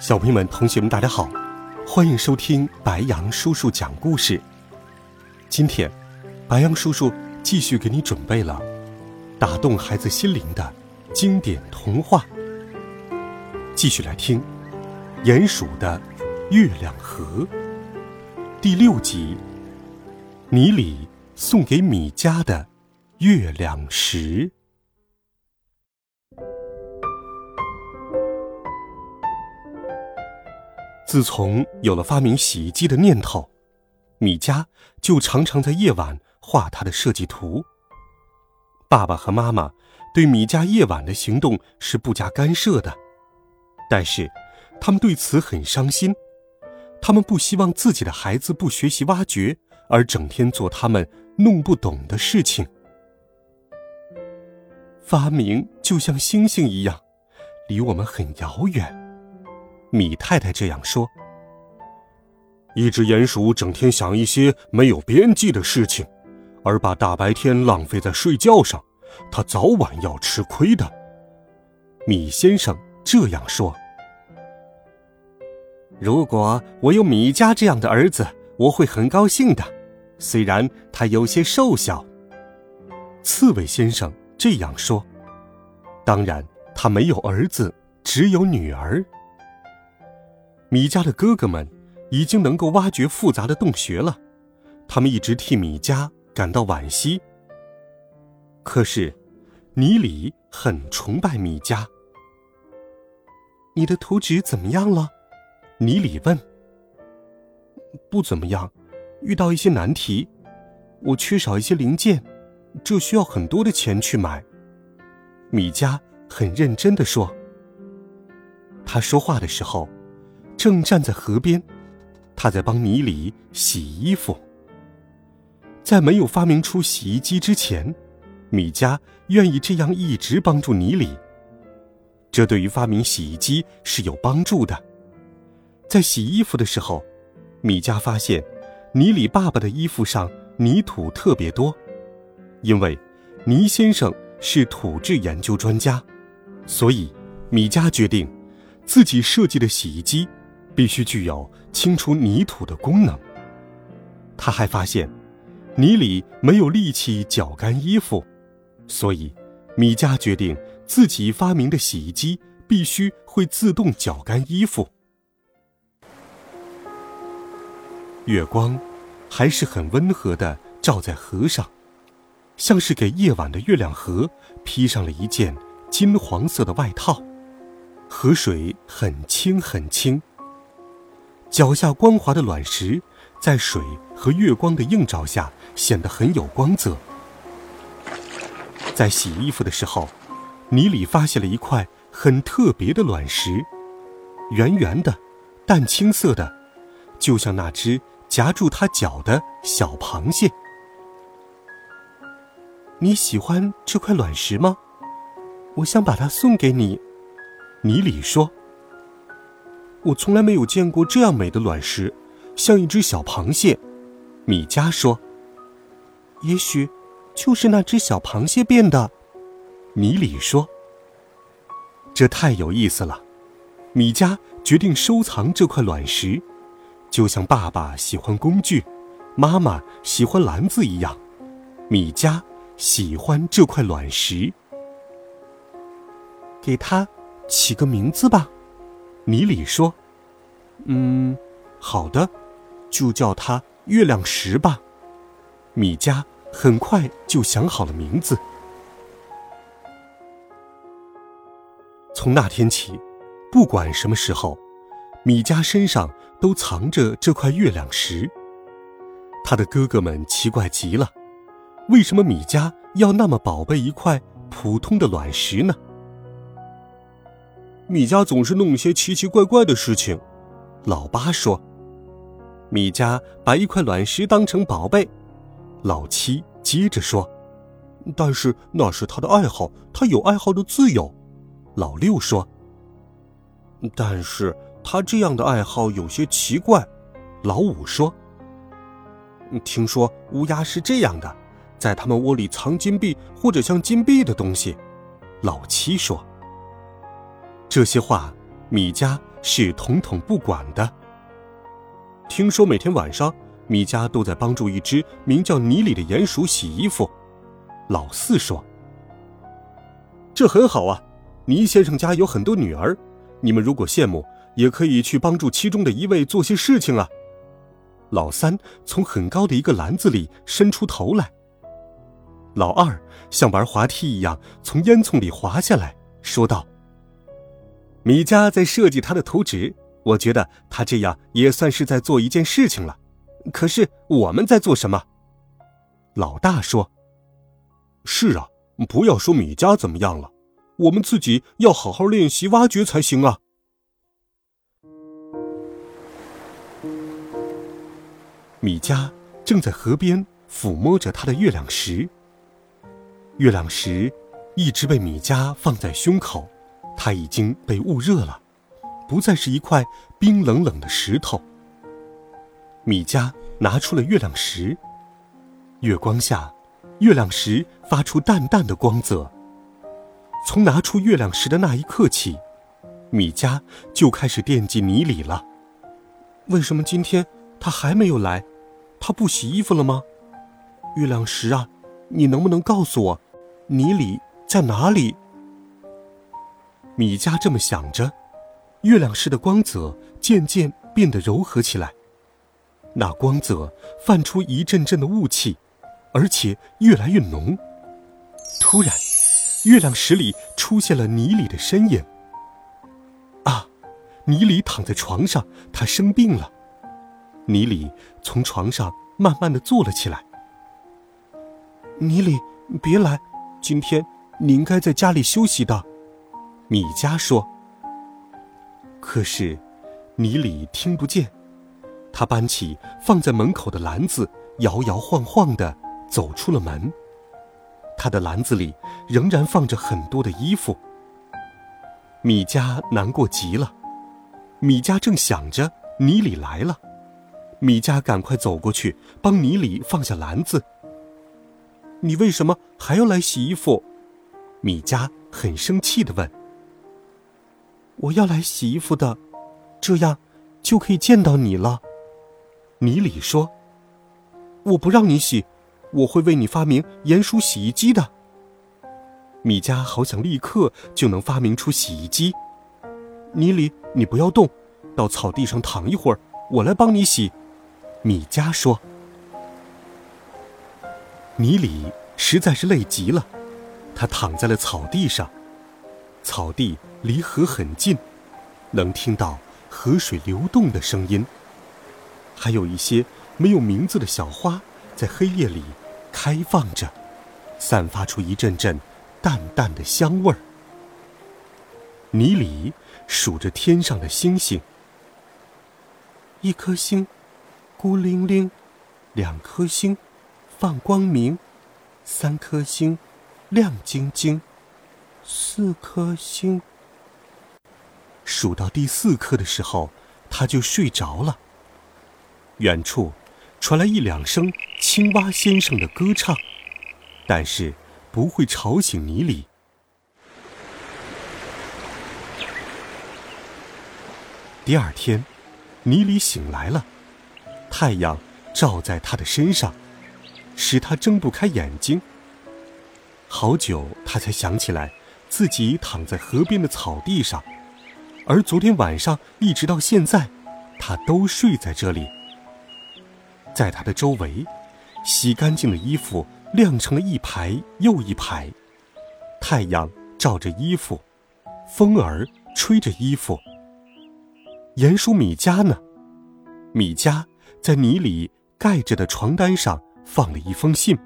小朋友们、同学们，大家好，欢迎收听白羊叔叔讲故事。今天，白羊叔叔继续给你准备了打动孩子心灵的经典童话。继续来听《鼹鼠的月亮河》第六集：尼里送给米家的月亮石。自从有了发明洗衣机的念头，米迦就常常在夜晚画他的设计图。爸爸和妈妈对米迦夜晚的行动是不加干涉的，但是他们对此很伤心。他们不希望自己的孩子不学习挖掘，而整天做他们弄不懂的事情。发明就像星星一样，离我们很遥远。米太太这样说：“一只鼹鼠整天想一些没有边际的事情，而把大白天浪费在睡觉上，它早晚要吃亏的。”米先生这样说：“如果我有米家这样的儿子，我会很高兴的，虽然他有些瘦小。”刺猬先生这样说：“当然，他没有儿子，只有女儿。”米迦的哥哥们已经能够挖掘复杂的洞穴了，他们一直替米迦感到惋惜。可是，尼里很崇拜米迦。你的图纸怎么样了？尼里问。不怎么样，遇到一些难题，我缺少一些零件，这需要很多的钱去买。米迦很认真的说。他说话的时候。正站在河边，他在帮米里洗衣服。在没有发明出洗衣机之前，米迦愿意这样一直帮助尼里。这对于发明洗衣机是有帮助的。在洗衣服的时候，米迦发现尼里爸爸的衣服上泥土特别多，因为倪先生是土质研究专家，所以米迦决定自己设计的洗衣机。必须具有清除泥土的功能。他还发现，泥里没有力气搅干衣服，所以米迦决定自己发明的洗衣机必须会自动搅干衣服。月光还是很温和的照在河上，像是给夜晚的月亮河披上了一件金黄色的外套。河水很清很清。脚下光滑的卵石，在水和月光的映照下显得很有光泽。在洗衣服的时候，泥里发现了一块很特别的卵石，圆圆的，淡青色的，就像那只夹住他脚的小螃蟹。你喜欢这块卵石吗？我想把它送给你，尼里说。我从来没有见过这样美的卵石，像一只小螃蟹。米加说：“也许就是那只小螃蟹变的。”尼里说：“这太有意思了。”米加决定收藏这块卵石，就像爸爸喜欢工具，妈妈喜欢篮子一样。米加喜欢这块卵石，给它起个名字吧。米里说：“嗯，好的，就叫它月亮石吧。”米迦很快就想好了名字。从那天起，不管什么时候，米迦身上都藏着这块月亮石。他的哥哥们奇怪极了：为什么米迦要那么宝贝一块普通的卵石呢？米家总是弄些奇奇怪怪的事情，老八说。米家把一块卵石当成宝贝，老七接着说：“但是那是他的爱好，他有爱好的自由。”老六说：“但是他这样的爱好有些奇怪。”老五说：“听说乌鸦是这样的，在他们窝里藏金币或者像金币的东西。”老七说：“这些话，米家是统统不管的。”听说每天晚上，米家都在帮助一只名叫尼里的鼹鼠洗衣服。老四说：“这很好啊，尼先生家有很多女儿，你们如果羡慕，也可以去帮助其中的一位做些事情啊。”老三从很高的一个篮子里伸出头来。老二像玩滑梯一样从烟囱里滑下来，说道：“米家在设计他的图纸。”我觉得他这样也算是在做一件事情了，可是我们在做什么？老大说：“是啊，不要说米家怎么样了，我们自己要好好练习挖掘才行啊。”米家正在河边抚摸着他的月亮石，月亮石一直被米家放在胸口，它已经被捂热了。不再是一块冰冷冷的石头。米迦拿出了月亮石，月光下，月亮石发出淡淡的光泽。从拿出月亮石的那一刻起，米迦就开始惦记尼里了。为什么今天他还没有来？他不洗衣服了吗？月亮石啊，你能不能告诉我，尼里在哪里？米迦这么想着。月亮石的光泽渐渐变得柔和起来，那光泽泛出一阵阵的雾气，而且越来越浓。突然，月亮石里出现了尼里的身影。啊，尼里躺在床上，他生病了。尼里从床上慢慢的坐了起来。尼里，别来，今天你应该在家里休息的。米迦说。可是，尼里听不见。他搬起放在门口的篮子，摇摇晃晃的走出了门。他的篮子里仍然放着很多的衣服。米迦难过极了。米迦正想着尼里来了，米迦赶快走过去帮尼里放下篮子。你为什么还要来洗衣服？米迦很生气的问。我要来洗衣服的，这样就可以见到你了。尼里说：“我不让你洗，我会为你发明鼹鼠洗衣机的。”米迦好想立刻就能发明出洗衣机。尼里，你不要动，到草地上躺一会儿，我来帮你洗。米迦说：“尼里实在是累极了，他躺在了草地上。”草地离河很近，能听到河水流动的声音。还有一些没有名字的小花在黑夜里开放着，散发出一阵阵淡淡的香味儿。尼里数着天上的星星：一颗星，孤零零；两颗星，放光明；三颗星，亮晶晶。四颗星。数到第四颗的时候，他就睡着了。远处传来一两声青蛙先生的歌唱，但是不会吵醒泥里。第二天，泥里醒来了，太阳照在他的身上，使他睁不开眼睛。好久，他才想起来。自己躺在河边的草地上，而昨天晚上一直到现在，他都睡在这里。在他的周围，洗干净的衣服晾成了一排又一排，太阳照着衣服，风儿吹着衣服。鼹鼠米迦呢？米迦在泥里盖着的床单上放了一封信。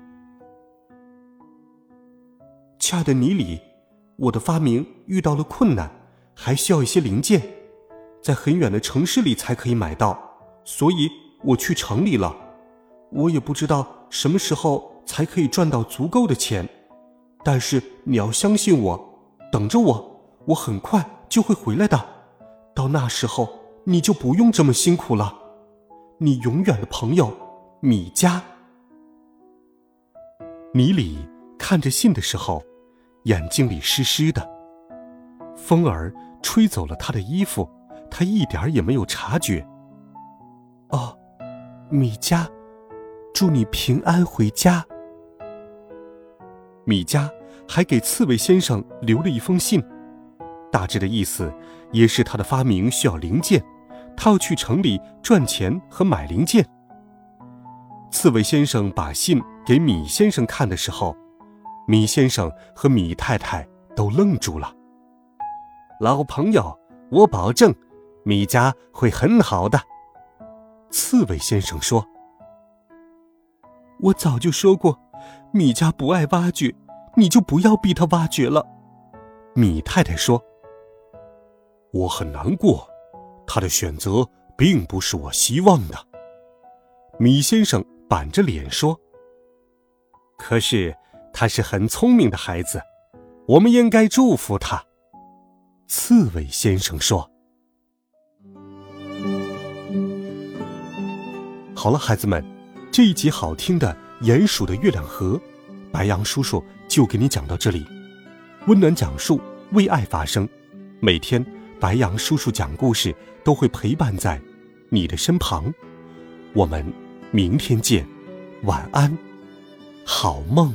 亲爱的尼里，我的发明遇到了困难，还需要一些零件，在很远的城市里才可以买到，所以我去城里了。我也不知道什么时候才可以赚到足够的钱，但是你要相信我，等着我，我很快就会回来的。到那时候，你就不用这么辛苦了。你永远的朋友，米迦。米里看着信的时候，眼睛里湿湿的。风儿吹走了他的衣服，他一点儿也没有察觉。哦，米迦，祝你平安回家。米迦还给刺猬先生留了一封信，大致的意思也是他的发明需要零件，他要去城里赚钱和买零件。刺猬先生把信给米先生看的时候，米先生和米太太都愣住了。老朋友，我保证，米家会很好的。刺猬先生说：“我早就说过，米家不爱挖掘，你就不要逼他挖掘了。”米太太说：“我很难过，他的选择并不是我希望的。”米先生。板着脸说：“可是他是很聪明的孩子，我们应该祝福他。”刺猬先生说：“好了，孩子们，这一集好听的《鼹鼠的月亮河》，白羊叔叔就给你讲到这里。温暖讲述，为爱发声。每天，白羊叔叔讲故事都会陪伴在你的身旁。我们。明天见，晚安，好梦。